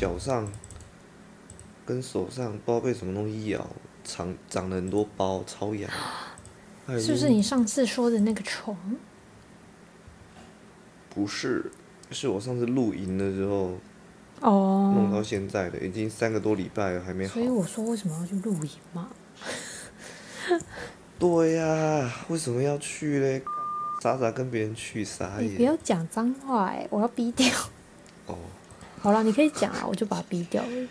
脚上跟手上不知道被什么东西咬，长长了很多包，超痒。是不是你上次说的那个虫？不是，是我上次露营的时候弄到哦，现在的，已经三个多礼拜了，还没好所。以我说为什么要去露营嘛？对呀、为什么要去嘞？傻傻跟别人去，傻你不。要讲脏话哎、我要逼掉。哦，好了，你可以讲啊，我就把它逼掉了。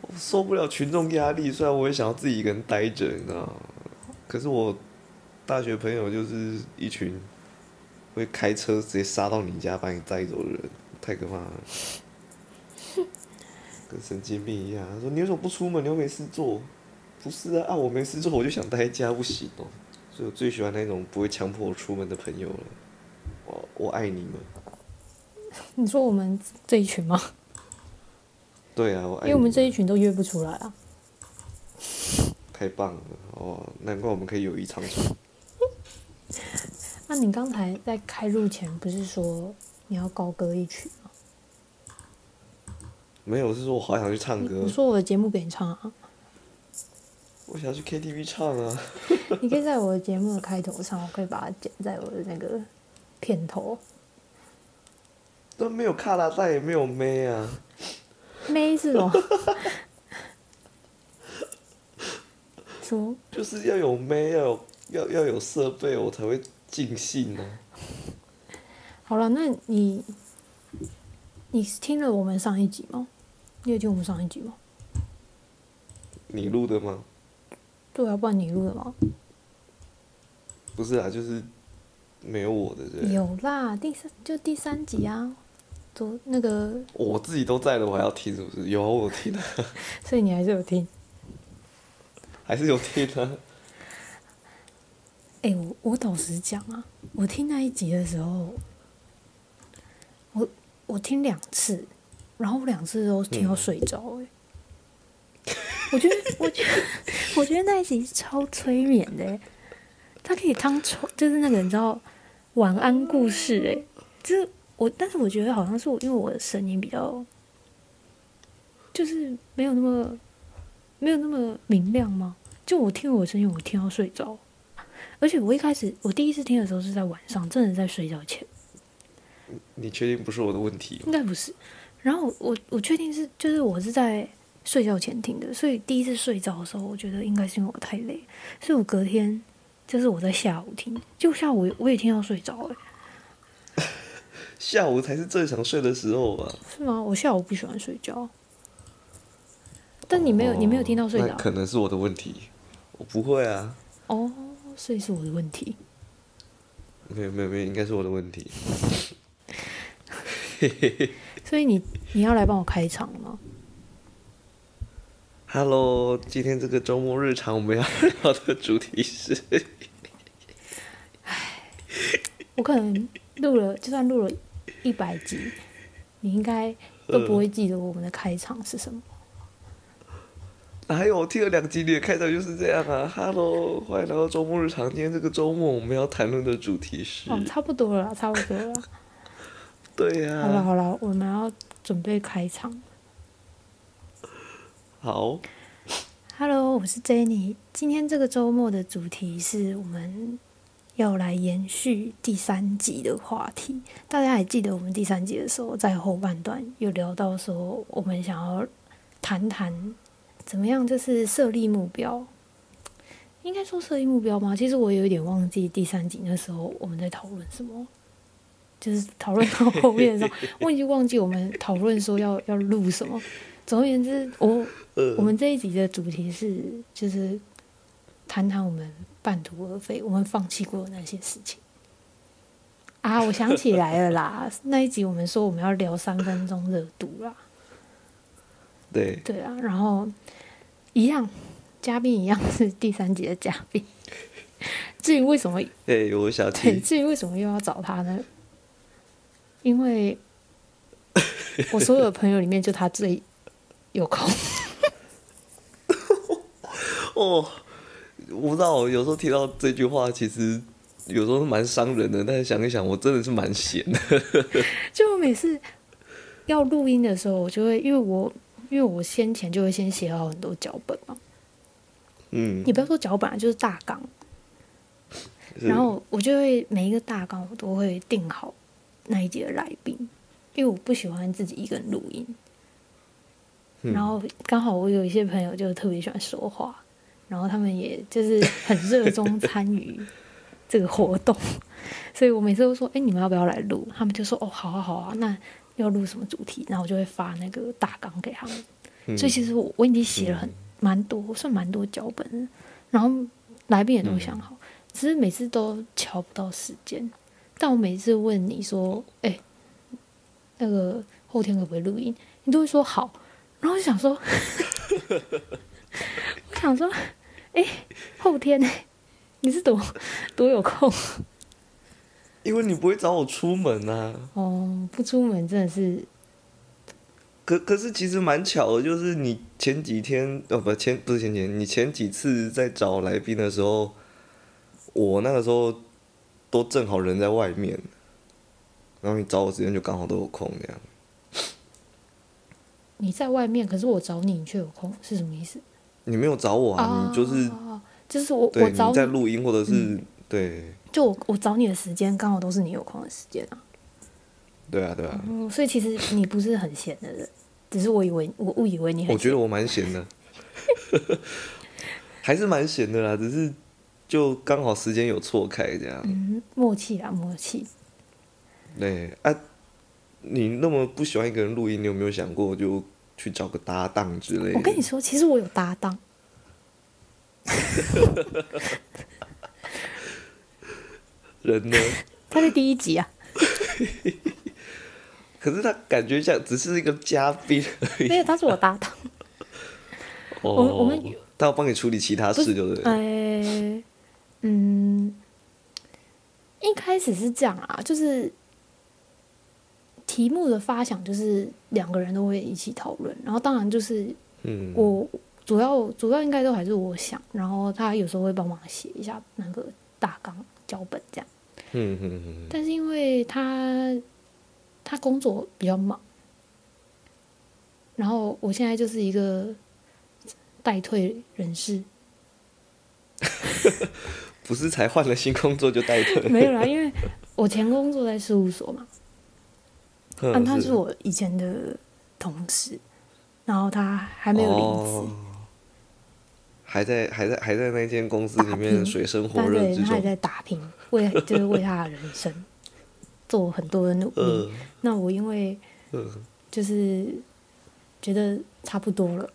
我受不了群众压力，虽然我也想要自己一个人待着，你知道吗？可是我大学朋友就是一群会开车直接杀到你家把你带走的人，太可怕了。跟神经病一样，他说你为什么不出门？你又没事做。不是啊，啊我没事做，我就想待在家，不行哦。所以我最喜欢那种不会强迫我出门的朋友了。我我爱你们。你说我们这一群吗？对啊，我因为我们这一群都约不出来啊。太棒了哦，难怪我们可以友谊长存。那你刚才在开录前不是说你要高歌一曲吗？没有，是说我好想去唱歌你，说我的节目给你唱啊，我想去 KTV 唱啊。你可以在我的节目的开头唱，我可以把它剪在我的那个片头。都没有卡拉带，也没有妹啊。妹是什么？什么就是要有妹，要有要要有设备，我才会尽兴啊。好了，那你你听了我们上一集吗？你有听我们上一集吗？你录的吗？对啊，不然你录的吗？不是啊，就是没有我的对。有啦，第三就第三集啊，昨那个，我自己都在了，我还要听是不是？有啊，我有听啊，所以你还是有听。还是有听啊。哎、我我老实讲啊，我听那一集的时候，我我听两次，然后我两次都听到睡着、哎、我觉得，我觉得，我觉得那一集超催眠的、哎它可以当床，就是那个你知道晚安故事、哎，就是我，但是我觉得好像是我，因为我的声音比较，就是没有那么没有那么明亮吗？就我听我的声音，我听到睡着。而且我一开始我第一次听的时候是在晚上，真的在睡觉前，你确定不是我的问题？应该不是。然后我我确定是就是我是在睡觉前听的，所以第一次睡着的时候，我觉得应该是因为我太累，所以我隔天就是我在下午听，就下午我也听到睡着哎、下午才是最常睡的时候吧。是吗？我下午不喜欢睡觉，但你没有、你没有听到睡那着可能是我的问题。我不会啊，哦，所以是我的问题。没有没有没有，应该是我的问题。所以你你要来帮我开场吗？Hello，今天这个周末日常我们要聊的主题是，我可能录了，就算录了一百集，你应该都不会记得我们的开场是什么。哪有我听了两集你的开场就是这样啊？Hello，欢迎来到周末日常。今天这个周末我们要谈论的主题是，哦，差不多了，差不多了。对呀、好了好了，我们要准备开场。好，Hello，我是 Jenny。今天这个周末的主题是我们要来延续第三集的话题。大家还记得我们第三集的时候，在后半段有聊到说，我们想要谈谈怎么样，就是设立目标。应该说设立目标吗？其实我有一点忘记第三集那时候我们在讨论什么。就是讨论到后面的时候，我已经忘记我们讨论说要要录什么。总而言之，我呃我，们这一集的主题是，就是谈谈我们半途而废，我们放弃过的那些事情。啊，我想起来了啦，那一集我们说我们要聊三分钟热度啦，对，对啊，然后一样，嘉宾一样是第三集的嘉宾。至于为什么，哎，我想对，至于为什么又要找他呢？因为我所有的朋友里面，就他最有空。哦，我不知道，有时候提到这句话，其实有时候蛮伤人的，但是想一想，我真的是蛮闲的。就每次要录音的时候，我就会因为我因为我先前就会先写好很多脚本嘛，嗯，你不要说脚本啊，就是大纲，然后我就会每一个大纲我都会定好那一节的来宾，因为我不喜欢自己一个人录音。嗯。然后刚好我有一些朋友就特别喜欢说话，然后他们也就是很热衷 参与这个活动，所以我每次都说：“哎，你们要不要来录？”他们就说：“哦，好啊，好啊，那要录什么主题？”然后我就会发那个大纲给他们。嗯所以其实我我已经写了很蛮多，算蛮多脚本了，然后来宾也都想好，只是每次都瞧不到时间。但我每次问你说：“哎，那个后天可不可以录音？”你都会说好。然后我就想说，我想说，哎，后天呢？你是多多有空因为你不会找我出门啊。哦？不出门真的是可可是其实蛮巧的，就是你前几天哦不前不是前几天，你前几次在找来宾的时候，我那个时候都正好人在外面，然后你找我时间就刚好都有空这样。你在外面，可是我找你，你却有空，是什么意思？你没有找我啊，你就是哦就是我我找你，在录音或者是、对就我我找你的时间刚好都是你有空的时间啊。对啊对啊，嗯，所以其实你不是很闲的人，只是我以为我误以为你很闲。我觉得我蛮闲的，还是蛮闲的啦，只是就刚好时间有错开这样。嗯，默契啊，默契。对啊，你那么不喜欢一个人录音，你有没有想过就去找个搭档之类的？我跟你说，其实我有搭档，人呢？他在第一集啊，可是他感觉像只是一个嘉宾而已。没有，他是我搭档。哦，我我们他要帮你处理其他事，对不对？呃，嗯，一开始是这样啊，就是题目的发想就是两个人都会一起讨论，然后当然就是嗯，我主要主要应该都还是我想，然后他有时候会帮忙写一下那个大纲脚本这样，嗯嗯嗯但是因为他他工作比较忙，然后我现在就是一个待退人士，不是才换了新工作就代退？没有啦，因为我前工作在事务所嘛，嗯啊，他是我以前的同事，然后他还没有离职，哦还在还在还在那间公司里面水深火热之中。对他还在打拼，为就是为他的人生 做很多的努力。嗯那我因为嗯就是觉得差不多了，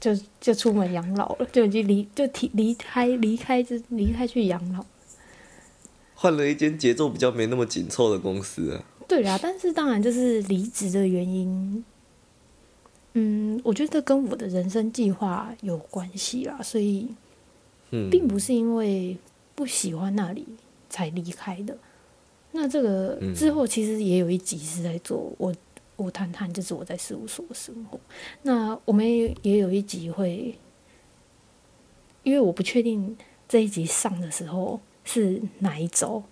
就就出门养老了，就已经离就提离开离开这离开去养老。换了一间节奏比较没那么紧凑的公司啊。对啦，但是当然就是离职的原因，嗯，我觉得跟我的人生计划有关系啦，所以嗯，并不是因为不喜欢那里才离开的。那这个嗯之后其实也有一集是在做我我谈谈就是我在事务所的生活。那我们也也有一集会，因为我不确定这一集上的时候是哪一周。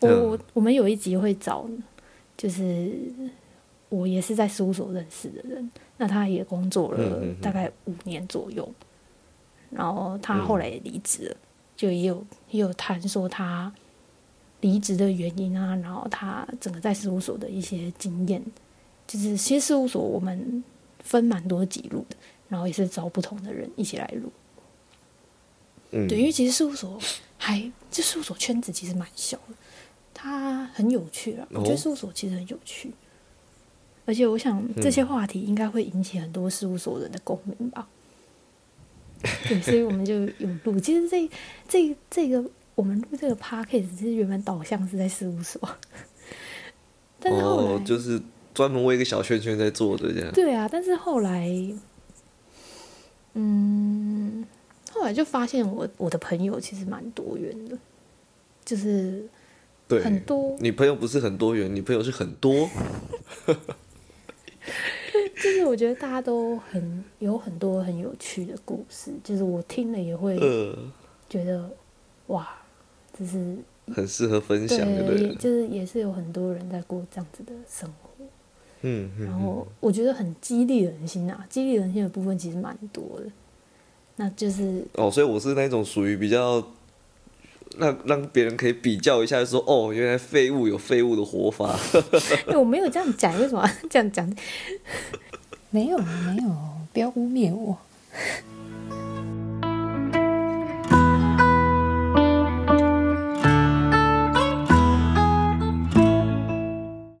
我嗯。我我们有一集会找，就是我也是在事务所认识的人，那他也工作了大概五年左右，然后他后来也离职了，就也有也有谈说他离职的原因啊，然后他整个在事务所的一些经验，就是其实事务所我们分蛮多集录的，然后也是找不同的人一起来录。嗯，对，因为其实事务所还这事务所圈子其实蛮小的，它很有趣啊。我觉得哦事务所其实很有趣，而且我想这嗯些话题应该会引起很多事务所人的共鸣吧。对，所以我们就有录。其实这这这个我们录这个 podcast 其实原本导向是在事务所，但是后来、哦，就是专门为一个小圈圈在做的这样。对啊，但是后来，嗯，后来就发现我我的朋友其实蛮多元的，就是对，很多，你朋友不是很多元，你朋友是很多。就是我觉得大家都很有很多很有趣的故事，就是我听了也会呃，觉得哇，就是很适合分享的，对，就是也是有很多人在过这样子的生活，嗯嗯。然后我觉得很激励人心啊，激励人心的部分其实蛮多的，那就是哦，所以我是那种属于比较那让别人可以比较一下，说哦，原来废物有废物的活法。我没有这样讲，为什么这样讲？没有没有，不要污蔑我。